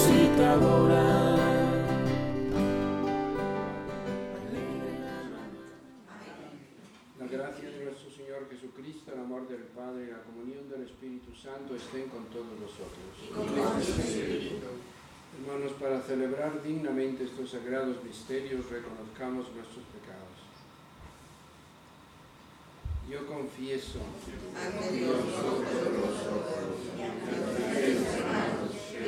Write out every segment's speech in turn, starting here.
Resucitadora. La gracia de nuestro Señor Jesucristo, el amor del Padre y la comunión del Espíritu Santo estén con todos nosotros. Hermanos, para celebrar dignamente estos sagrados misterios, reconozcamos nuestros pecados. Yo confieso ante Dios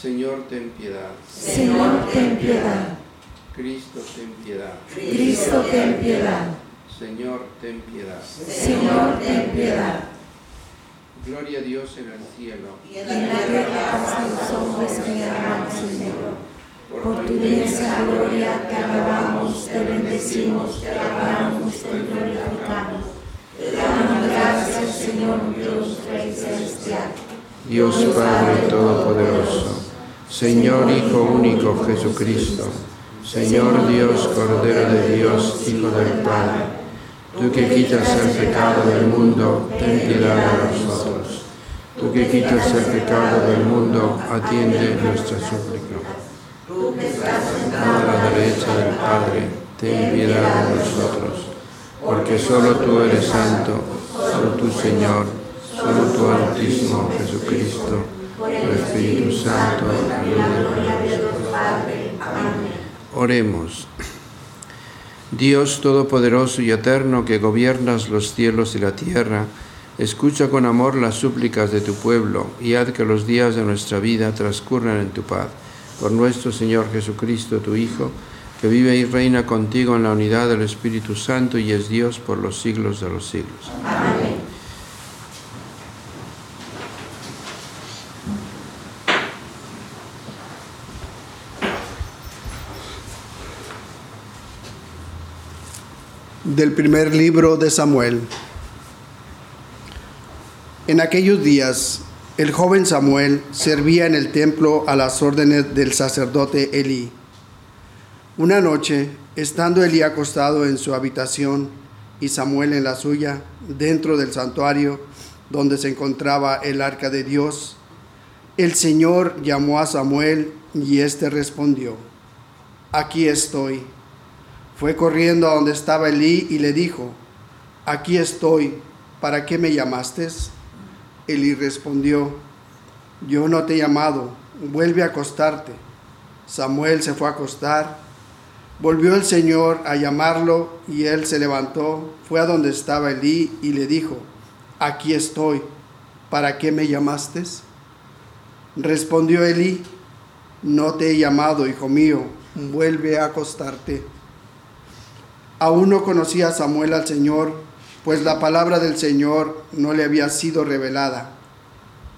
Señor, ten piedad. Señor, ten piedad. Cristo, ten piedad. Cristo, ten piedad. Señor, ten piedad. Señor, ten piedad. Gloria a Dios en el cielo. Y en la tierra paz a los hombres que aman Señor. Por tu inmensa gloria te alabamos, te bendecimos, te adoramos, te glorificamos. Te damos gracias, Señor Dios Rey Celestial. Dios Padre Todopoderoso, Señor Hijo único Jesucristo, Señor Dios Cordero de Dios, Hijo del Padre, tú que quitas el pecado del mundo, ten piedad de nosotros. Tú que quitas el pecado del mundo, atiende nuestra súplica. a la derecha del Padre, ten piedad de nosotros, porque solo tú eres santo, solo tú Señor, solo tú Altísimo Jesucristo, por el Espíritu Santo, Oremos. Dios Todopoderoso y Eterno, que gobiernas los cielos y la tierra, escucha con amor las súplicas de tu pueblo y haz que los días de nuestra vida transcurran en tu paz. Por nuestro Señor Jesucristo, tu Hijo, que vive y reina contigo en la unidad del Espíritu Santo y es Dios por los siglos de los siglos. Amén. Del primer libro de Samuel. En aquellos días, el joven Samuel servía en el templo a las órdenes del sacerdote Elí. Una noche, estando Elí acostado en su habitación y Samuel en la suya, dentro del santuario donde se encontraba el arca de Dios, el Señor llamó a Samuel y éste respondió, aquí estoy. Fue corriendo a donde estaba Elí y le dijo, aquí estoy, ¿para qué me llamaste? Elí respondió, yo no te he llamado, vuelve a acostarte. Samuel se fue a acostar. Volvió el Señor a llamarlo y él se levantó, fue a donde estaba Elí y le dijo, aquí estoy, ¿para qué me llamaste? Respondió Elí, no te he llamado, hijo mío, vuelve a acostarte. Aún no conocía Samuel al Señor, pues la palabra del Señor no le había sido revelada.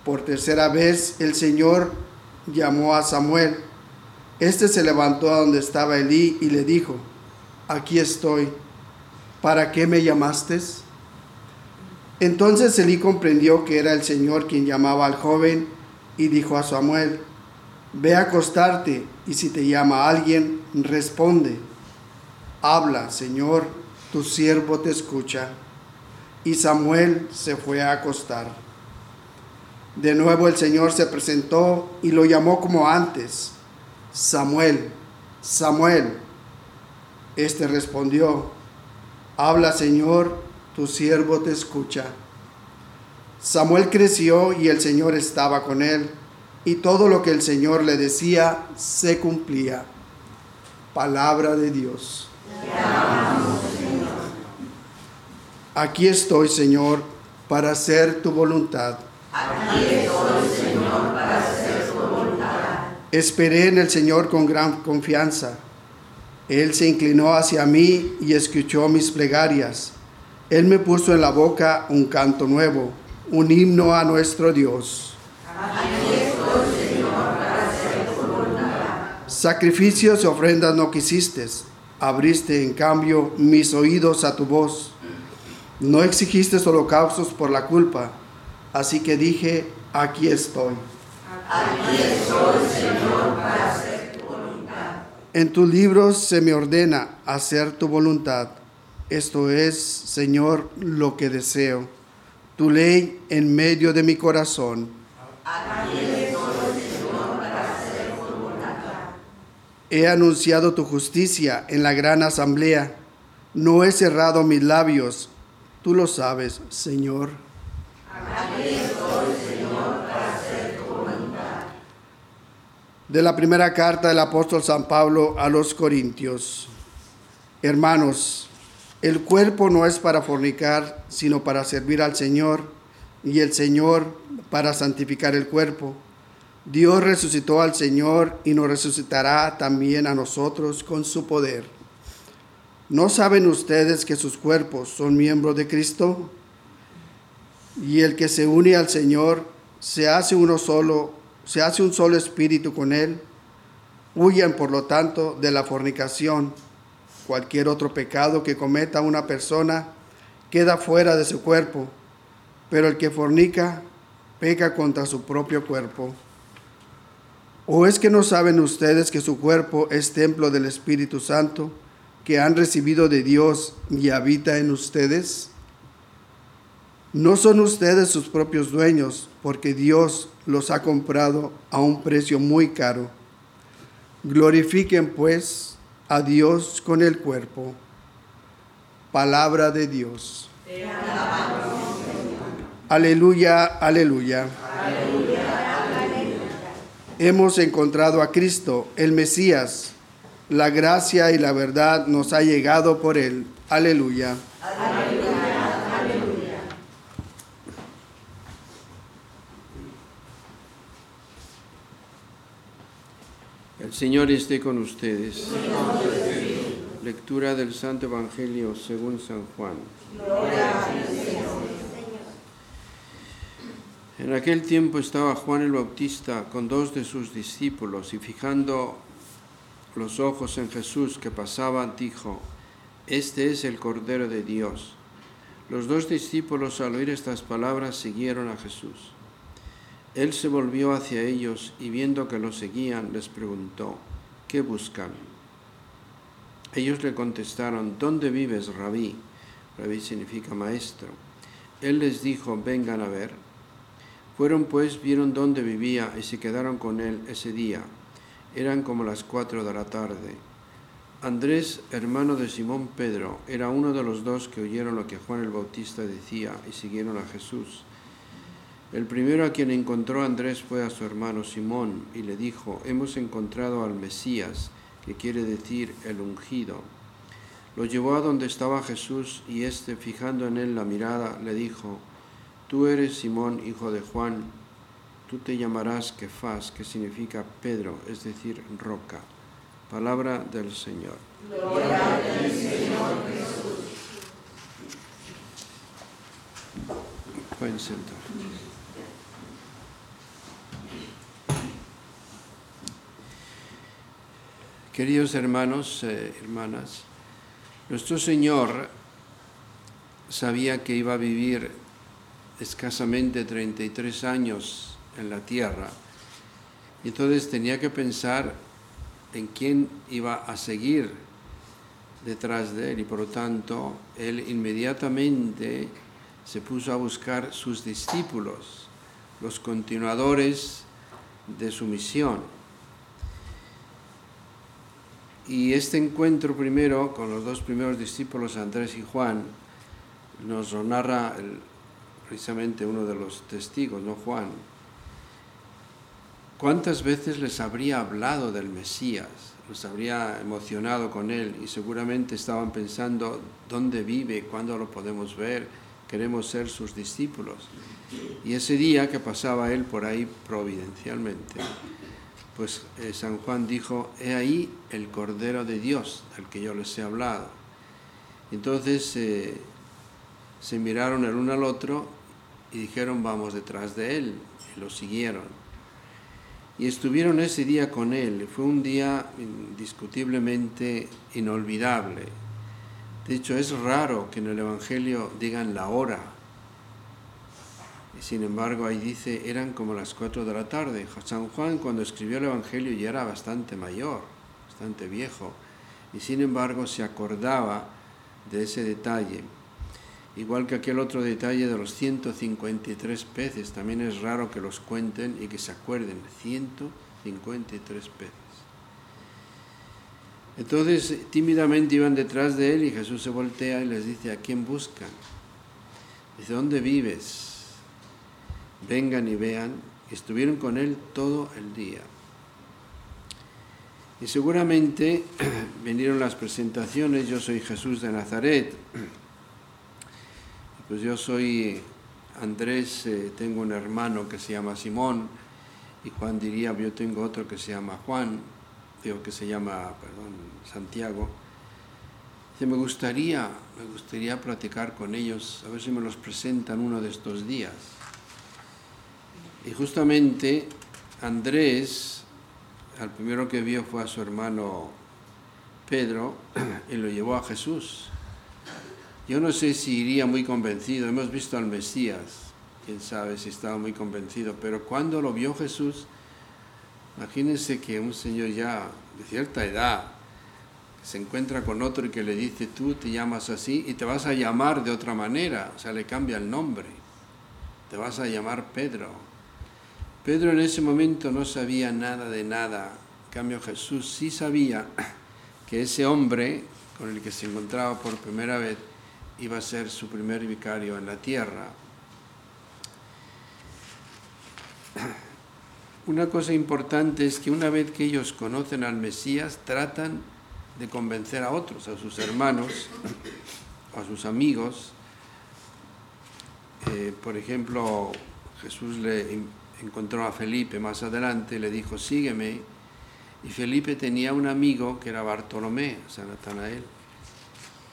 Por tercera vez el Señor llamó a Samuel. Este se levantó a donde estaba Elí y le dijo, aquí estoy, ¿para qué me llamaste? Entonces Elí comprendió que era el Señor quien llamaba al joven y dijo a Samuel, ve a acostarte y si te llama alguien, responde, habla, Señor, tu siervo te escucha. Y Samuel se fue a acostar. De nuevo el Señor se presentó y lo llamó como antes, Samuel, Samuel. Este respondió, habla, Señor, tu siervo te escucha. Samuel creció y el Señor estaba con él, y todo lo que el Señor le decía se cumplía. Palabra de Dios. Aquí estoy, Señor, para hacer tu voluntad. Aquí estoy, Señor, para hacer tu voluntad. Esperé en el Señor con gran confianza. Él se inclinó hacia mí y escuchó mis plegarias. Él me puso en la boca un canto nuevo, un himno a nuestro Dios. Aquí estoy, Señor, para hacer tu voluntad. Sacrificios y ofrendas no quisiste, abriste en cambio mis oídos a tu voz. No exigiste holocaustos por la culpa, así que dije, aquí estoy. Aquí estoy, Señor, para hacer tu voluntad. En tus libros se me ordena hacer tu voluntad. Esto es, Señor, lo que deseo. Tu ley en medio de mi corazón. Aquí estoy, Señor, para hacer tu voluntad. He anunciado tu justicia en la gran asamblea. No he cerrado mis labios. Tú lo sabes, Señor. De la primera carta del apóstol San Pablo a los Corintios. Hermanos, el cuerpo no es para fornicar, sino para servir al Señor, y el Señor para santificar el cuerpo. Dios resucitó al Señor y nos resucitará también a nosotros con su poder. ¿No saben ustedes que sus cuerpos son miembros de Cristo? Y el que se une al Señor se hace uno solo, se hace un solo espíritu con él. Huyan, por lo tanto, de la fornicación. Cualquier otro pecado que cometa una persona queda fuera de su cuerpo, pero el que fornica peca contra su propio cuerpo. ¿O es que no saben ustedes que su cuerpo es templo del Espíritu Santo que han recibido de Dios y habita en ustedes? No son ustedes sus propios dueños, porque Dios los ha comprado a un precio muy caro. Glorifiquen pues a Dios con el cuerpo. Palabra de Dios. Aleluya, aleluya. Hemos encontrado a Cristo, el Mesías. La gracia y la verdad nos ha llegado por él. Aleluya. El Señor esté con ustedes. Lectura del Santo Evangelio según San Juan. En aquel tiempo estaba Juan el Bautista con dos de sus discípulos y fijando los ojos en Jesús que pasaba, dijo, Este es el Cordero de Dios. Los dos discípulos al oír estas palabras siguieron a Jesús. Él se volvió hacia ellos y viendo que lo seguían, les preguntó, ¿qué buscan? Ellos le contestaron, ¿dónde vives, rabí? Rabí significa maestro. Él les dijo, vengan a ver. Fueron pues, vieron dónde vivía y se quedaron con él ese día. Eran como las cuatro de la tarde. Andrés, hermano de Simón Pedro, era uno de los dos que oyeron lo que Juan el Bautista decía y siguieron a Jesús. El primero a quien encontró Andrés fue a su hermano Simón y le dijo, hemos encontrado al Mesías, que quiere decir el ungido. Lo llevó a donde estaba Jesús y éste, fijando en él la mirada, le dijo, Tú eres Simón, hijo de Juan, tú te llamarás Kefas, que significa Pedro, es decir, roca. Palabra del Señor. Gloria al Señor Jesús. Pueden sentar. Queridos hermanos, eh, hermanas, nuestro Señor sabía que iba a vivir escasamente 33 años en la tierra, y entonces tenía que pensar en quién iba a seguir detrás de él, y por lo tanto él inmediatamente se puso a buscar sus discípulos, los continuadores de su misión. Y este encuentro primero con los dos primeros discípulos, Andrés y Juan, nos lo narra el, precisamente uno de los testigos, no Juan. ¿Cuántas veces les habría hablado del Mesías? Los habría emocionado con él y seguramente estaban pensando dónde vive, cuándo lo podemos ver, queremos ser sus discípulos. Y ese día que pasaba él por ahí providencialmente, pues eh, San Juan dijo, he ahí el Cordero de Dios al que yo les he hablado. Entonces eh, se miraron el uno al otro y dijeron, vamos detrás de él, y lo siguieron. Y estuvieron ese día con él, fue un día indiscutiblemente inolvidable. De hecho, es raro que en el Evangelio digan la hora sin embargo, ahí dice, eran como las cuatro de la tarde. San Juan cuando escribió el Evangelio ya era bastante mayor, bastante viejo, y sin embargo se acordaba de ese detalle. Igual que aquel otro detalle de los 153 peces, también es raro que los cuenten y que se acuerden, 153 peces. Entonces tímidamente iban detrás de él y Jesús se voltea y les dice, ¿a quién buscan? Dice, ¿dónde vives? vengan y vean, estuvieron con él todo el día. Y seguramente vinieron las presentaciones, yo soy Jesús de Nazaret, pues yo soy Andrés, eh, tengo un hermano que se llama Simón, y Juan diría, yo tengo otro que se llama Juan, digo que se llama, perdón, Santiago. Dice, me gustaría, me gustaría platicar con ellos, a ver si me los presentan uno de estos días. Y justamente Andrés, al primero que vio fue a su hermano Pedro y lo llevó a Jesús. Yo no sé si iría muy convencido, hemos visto al Mesías, quién sabe si estaba muy convencido, pero cuando lo vio Jesús, imagínense que un señor ya de cierta edad se encuentra con otro y que le dice, tú te llamas así y te vas a llamar de otra manera, o sea, le cambia el nombre, te vas a llamar Pedro Pedro en ese momento no sabía nada de nada. En cambio Jesús sí sabía que ese hombre con el que se encontraba por primera vez iba a ser su primer vicario en la tierra. Una cosa importante es que una vez que ellos conocen al Mesías, tratan de convencer a otros, a sus hermanos, a sus amigos. Eh, por ejemplo, Jesús le encontró a Felipe más adelante, le dijo, sígueme. Y Felipe tenía un amigo que era Bartolomé, San Natanael,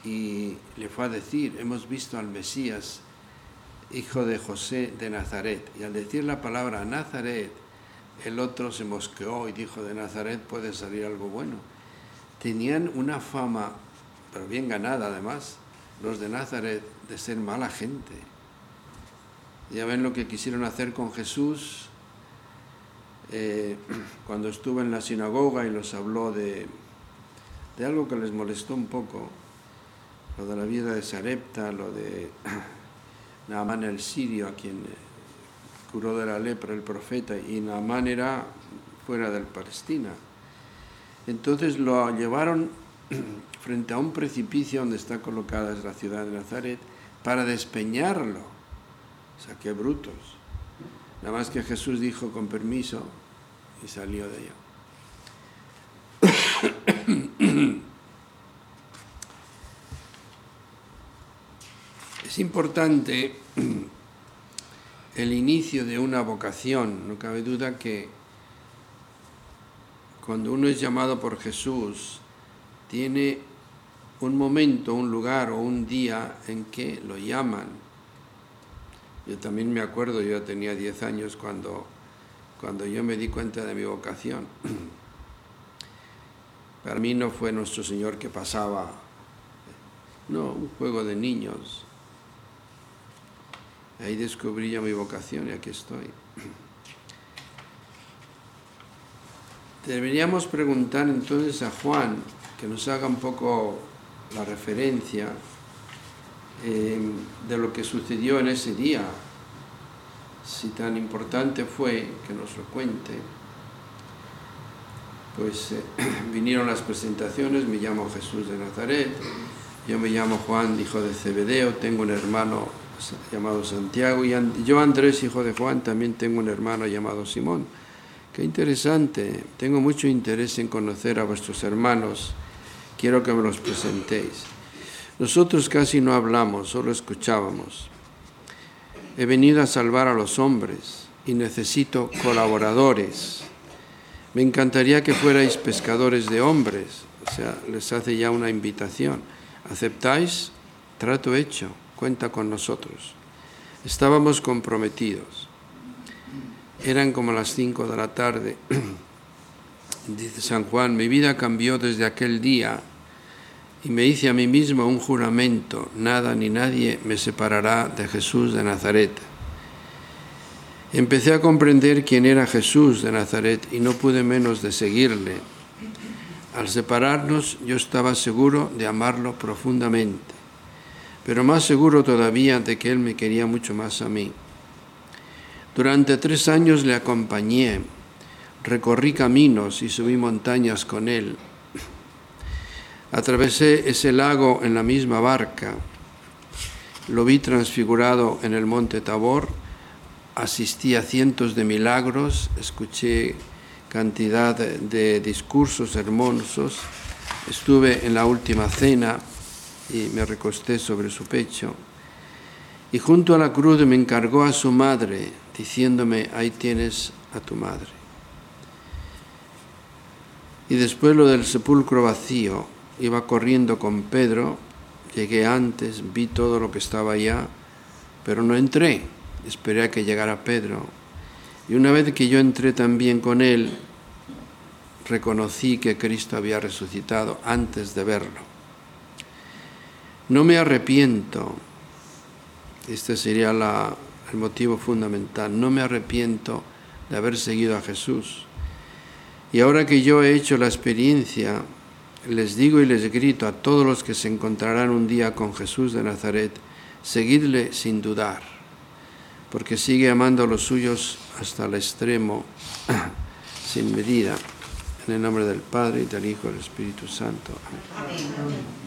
y le fue a decir, hemos visto al Mesías, hijo de José de Nazaret. Y al decir la palabra Nazaret, el otro se mosqueó y dijo, de Nazaret puede salir algo bueno. Tenían una fama, pero bien ganada además, los de Nazaret, de ser mala gente ya ven lo que quisieron hacer con Jesús eh, cuando estuvo en la sinagoga y los habló de, de algo que les molestó un poco, lo de la vida de Sarepta, lo de Naamán el sirio, a quien curó de la lepra el profeta, y Naamán era fuera del Palestina. Entonces lo llevaron frente a un precipicio donde está colocada la ciudad de Nazaret para despeñarlo o sea, qué brutos. Nada más que Jesús dijo con permiso y salió de ella. Es importante el inicio de una vocación. No cabe duda que cuando uno es llamado por Jesús, tiene un momento, un lugar o un día en que lo llaman. Yo también me acuerdo, yo tenía 10 años cuando, cuando yo me di cuenta de mi vocación. Para mí no fue nuestro Señor que pasaba, no, un juego de niños. Ahí descubrí yo mi vocación y aquí estoy. Deberíamos preguntar entonces a Juan que nos haga un poco la referencia eh, de lo que sucedió en ese día, si tan importante fue que nos lo cuente. Pues eh, vinieron las presentaciones, me llamo Jesús de Nazaret, yo me llamo Juan, hijo de Cebedeo, tengo un hermano llamado Santiago y yo Andrés, hijo de Juan, también tengo un hermano llamado Simón. Qué interesante, tengo mucho interés en conocer a vuestros hermanos, quiero que me los presentéis. Nosotros casi no hablamos, solo escuchábamos. He venido a salvar a los hombres y necesito colaboradores. Me encantaría que fuerais pescadores de hombres, o sea, les hace ya una invitación. ¿Aceptáis? Trato hecho, cuenta con nosotros. Estábamos comprometidos. Eran como las cinco de la tarde. Dice San Juan, mi vida cambió desde aquel día y me hice a mí mismo un juramento, nada ni nadie me separará de Jesús de Nazaret. Empecé a comprender quién era Jesús de Nazaret y no pude menos de seguirle. Al separarnos yo estaba seguro de amarlo profundamente, pero más seguro todavía de que él me quería mucho más a mí. Durante tres años le acompañé, recorrí caminos y subí montañas con él. Atravesé ese lago en la misma barca, lo vi transfigurado en el monte Tabor, asistí a cientos de milagros, escuché cantidad de discursos hermosos, estuve en la última cena y me recosté sobre su pecho. Y junto a la cruz me encargó a su madre, diciéndome, ahí tienes a tu madre. Y después lo del sepulcro vacío, iba corriendo con Pedro, llegué antes, vi todo lo que estaba allá, pero no entré, esperé a que llegara Pedro. Y una vez que yo entré también con él, reconocí que Cristo había resucitado antes de verlo. No me arrepiento, este sería el motivo fundamental. No me arrepiento de haber seguido a Jesús. Y ahora que yo he hecho la experiencia, les digo y les grito a todos los que se encontrarán un día con Jesús de Nazaret, seguidle sin dudar, porque sigue amando a los suyos hasta el extremo, sin medida. En el nombre del Padre y del Hijo y del Espíritu Santo. Amén.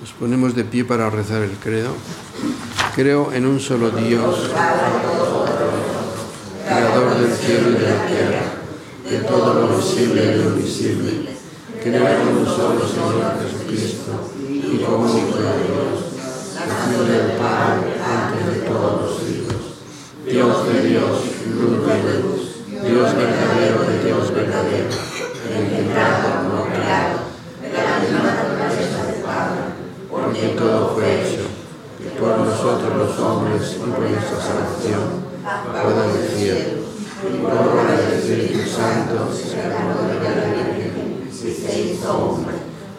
Nos ponemos de pie para rezar el credo. Creo en un solo Dios, creador del cielo y de la tierra, de todo lo visible y lo invisible. Creo en un solo Señor Jesucristo, Hijo único de Dios, nacido del Padre antes de todos los siglos. Dios de Dios, luz de luz, Dios verdadero de Dios verdadero, engendrado, no creado, de la misma fue hecho, que por nosotros los hombres y por nuestra salvación, pueda el cielo, y por obra del Espíritu Santo se de la Virgen, se hizo hombre,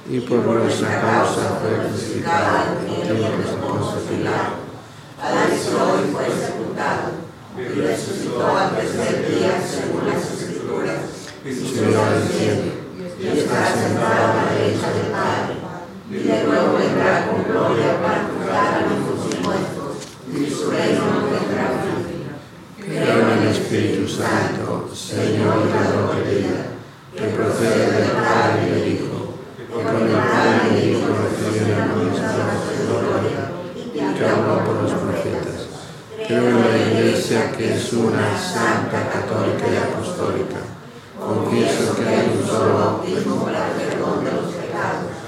y por nuestra causa fue crucificado en tiempos de Poncio Pilato. Padeció y fue sepultado, y resucitó al tercer día según las Escrituras, y subió al cielo, y está sentado a la derecha del Padre y de nuevo vendrá con gloria para juzgar a los muertos, y su reino no tendrá fin. Creo en el Espíritu Santo, Señor de la vida, que procede del Padre y del Hijo, que con el Padre y el Hijo recibe de gloria, y que habló por los profetas. Creo en la Iglesia que es una santa, católica y apostólica. Confieso que hay un solo bautismo para el perdón de los pecados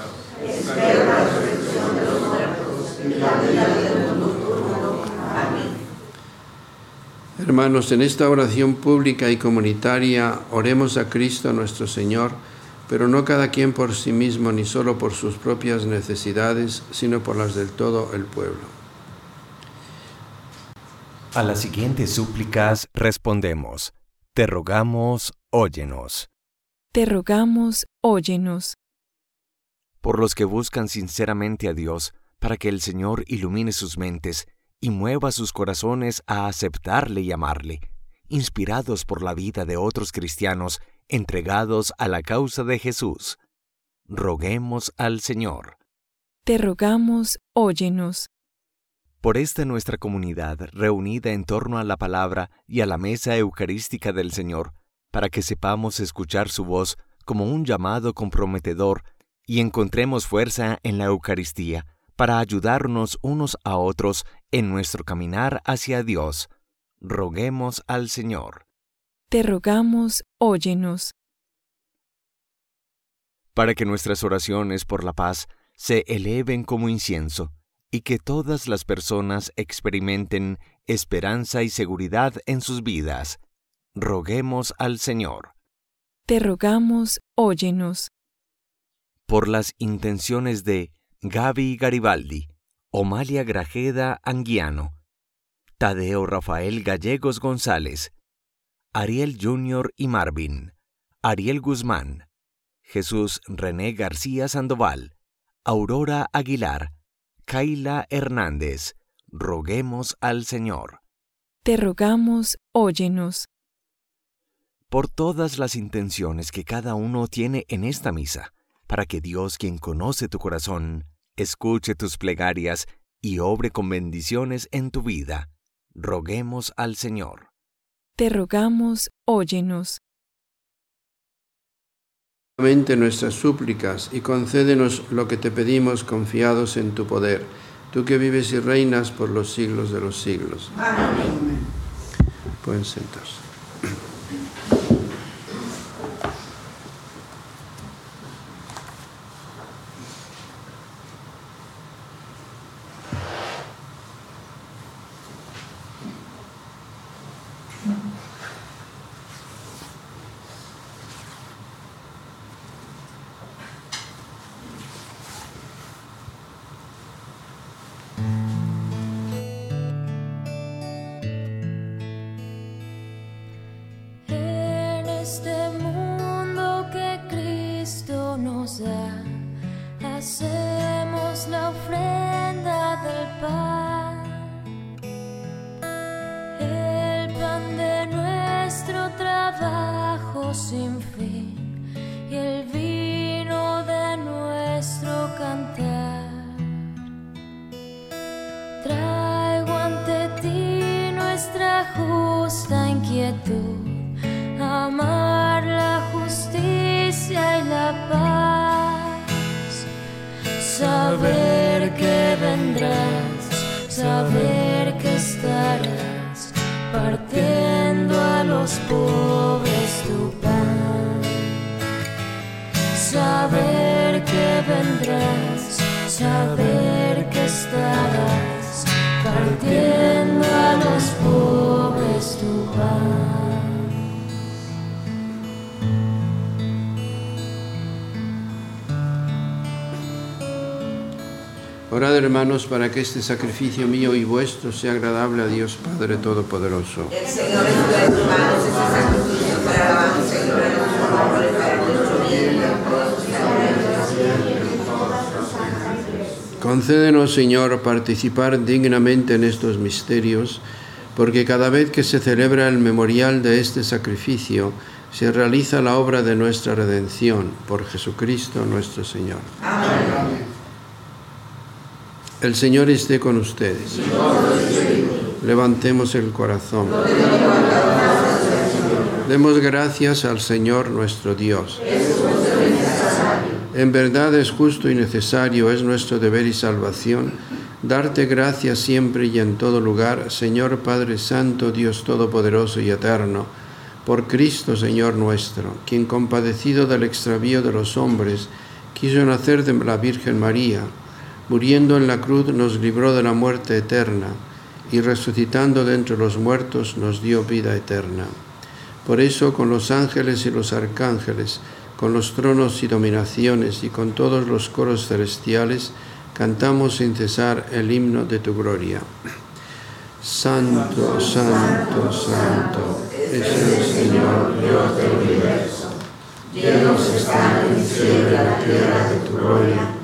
Espero la resurrección de los muertos y la Hermanos, en esta oración pública y comunitaria oremos a Cristo nuestro Señor, pero no cada quien por sí mismo ni solo por sus propias necesidades, sino por las del todo el pueblo. A las siguientes súplicas respondemos, te rogamos, óyenos. Te rogamos, óyenos. Por los que buscan sinceramente a Dios, para que el Señor ilumine sus mentes y mueva sus corazones a aceptarle y amarle, inspirados por la vida de otros cristianos entregados a la causa de Jesús. Roguemos al Señor. Te rogamos, óyenos. Por esta nuestra comunidad reunida en torno a la palabra y a la mesa eucarística del Señor, para que sepamos escuchar su voz como un llamado comprometedor y encontremos fuerza en la Eucaristía para ayudarnos unos a otros en nuestro caminar hacia Dios. Roguemos al Señor. Te rogamos, óyenos. Para que nuestras oraciones por la paz se eleven como incienso y que todas las personas experimenten esperanza y seguridad en sus vidas. Roguemos al Señor. Te rogamos, óyenos. Por las intenciones de Gaby Garibaldi, Omalia Grajeda Anguiano, Tadeo Rafael Gallegos González, Ariel Junior y Marvin, Ariel Guzmán, Jesús René García Sandoval, Aurora Aguilar, Kaila Hernández, roguemos al Señor. Te rogamos, óyenos. Por todas las intenciones que cada uno tiene en esta misa, para que Dios, quien conoce tu corazón, escuche tus plegarias y obre con bendiciones en tu vida, roguemos al Señor. Te rogamos, óyenos. nuestras súplicas y concédenos lo que te pedimos confiados en tu poder, tú que vives y reinas por los siglos de los siglos. Amén. Pueden sentarse. Los pobres tu pan, saber que vendrás, saber que estarás partiendo Orad hermanos para que este sacrificio mío y vuestro sea agradable a Dios Padre Todopoderoso. El Señor es tu manos sacrificio para alabanza y gloria Concédenos, Señor, participar dignamente en estos misterios, porque cada vez que se celebra el memorial de este sacrificio, se realiza la obra de nuestra redención por Jesucristo nuestro Señor. Amén. El Señor esté con ustedes. Levantemos el corazón. Demos gracias al Señor nuestro Dios. En verdad es justo y necesario, es nuestro deber y salvación, darte gracias siempre y en todo lugar, Señor Padre Santo, Dios Todopoderoso y Eterno, por Cristo Señor nuestro, quien compadecido del extravío de los hombres, quiso nacer de la Virgen María muriendo en la cruz nos libró de la muerte eterna y resucitando de entre los muertos nos dio vida eterna. Por eso con los ángeles y los arcángeles, con los tronos y dominaciones y con todos los coros celestiales, cantamos sin cesar el himno de tu gloria. Santo, santo, santo es el Señor Dios del universo. Llenos están el cielo y la tierra de tu gloria.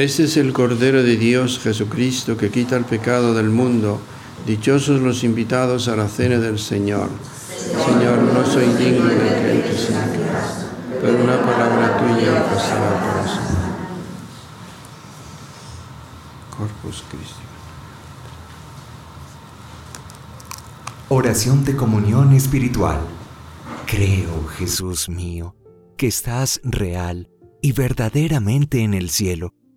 Este es el Cordero de Dios Jesucristo que quita el pecado del mundo. Dichosos los invitados a la cena del Señor. Señor, no soy digno de que entres en pero una palabra tuya pasará el corazón. Corpus Christi. Oración de comunión espiritual. Creo, Jesús mío, que estás real y verdaderamente en el cielo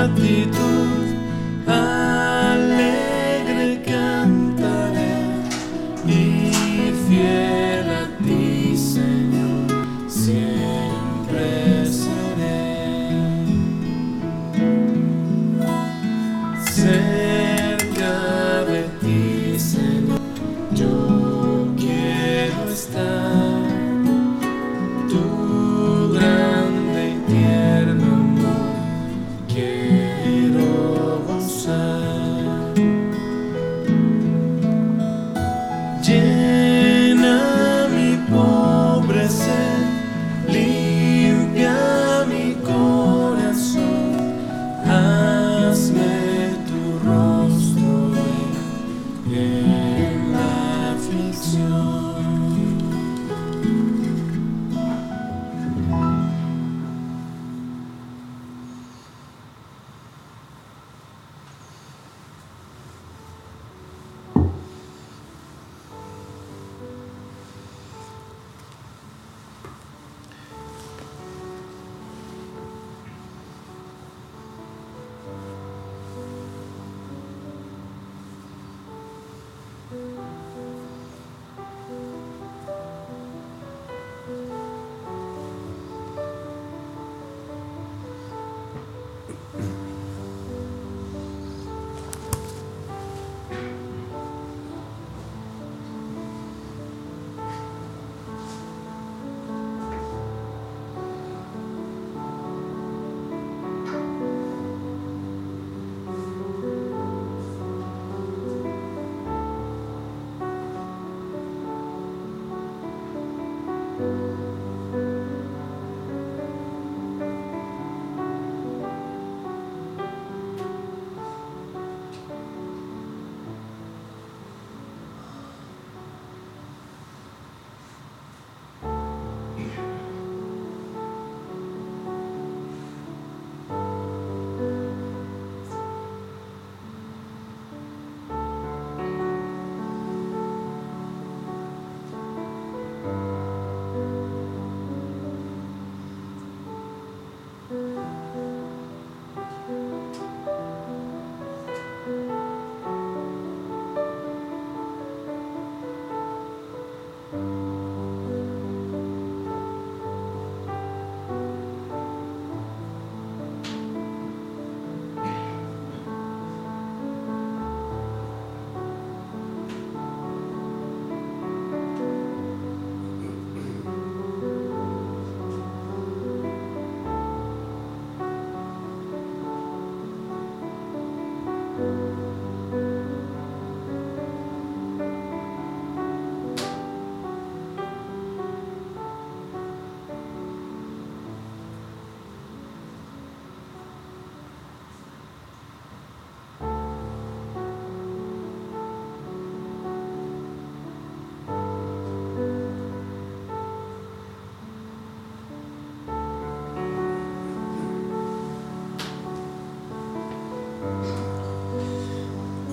atitude. Ah.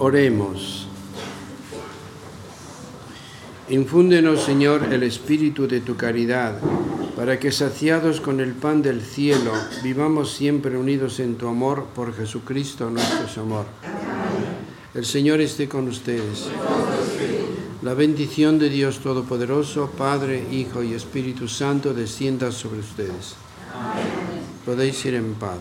Oremos. Infúndenos, Señor, el espíritu de tu caridad, para que saciados con el pan del cielo, vivamos siempre unidos en tu amor por Jesucristo nuestro Señor. El Señor esté con ustedes. La bendición de Dios Todopoderoso, Padre, Hijo y Espíritu Santo, descienda sobre ustedes. Podéis ir en paz.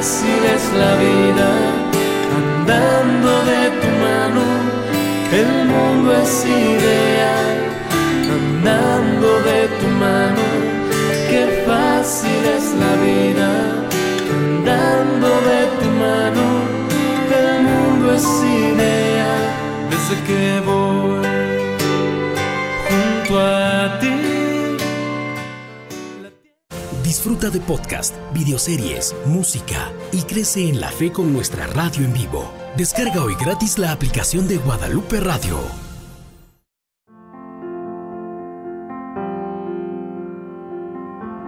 Fácil es la vida. Andando de tu mano, el mundo es ideal. Andando de tu mano, qué fácil es la vida. Andando de tu mano, el mundo es ideal. Desde que voy Disfruta de podcast, videoseries, música y crece en la fe con nuestra radio en vivo. Descarga hoy gratis la aplicación de Guadalupe Radio.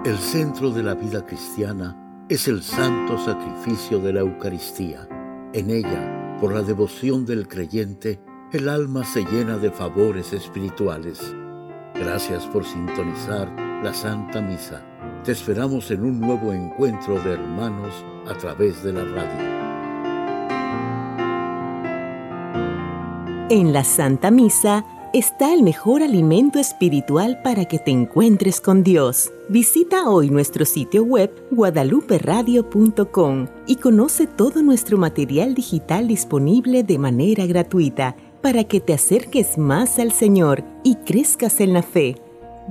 El centro de la vida cristiana es el santo sacrificio de la Eucaristía. En ella, por la devoción del creyente, el alma se llena de favores espirituales. Gracias por sintonizar la Santa Misa. Te esperamos en un nuevo encuentro de hermanos a través de la radio. En la Santa Misa está el mejor alimento espiritual para que te encuentres con Dios. Visita hoy nuestro sitio web guadaluperadio.com y conoce todo nuestro material digital disponible de manera gratuita para que te acerques más al Señor y crezcas en la fe.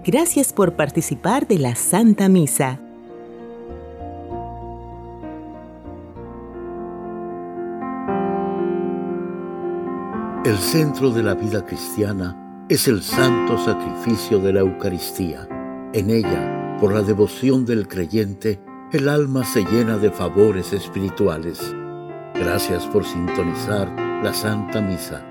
Gracias por participar de la Santa Misa. El centro de la vida cristiana es el santo sacrificio de la Eucaristía. En ella, por la devoción del creyente, el alma se llena de favores espirituales. Gracias por sintonizar la Santa Misa.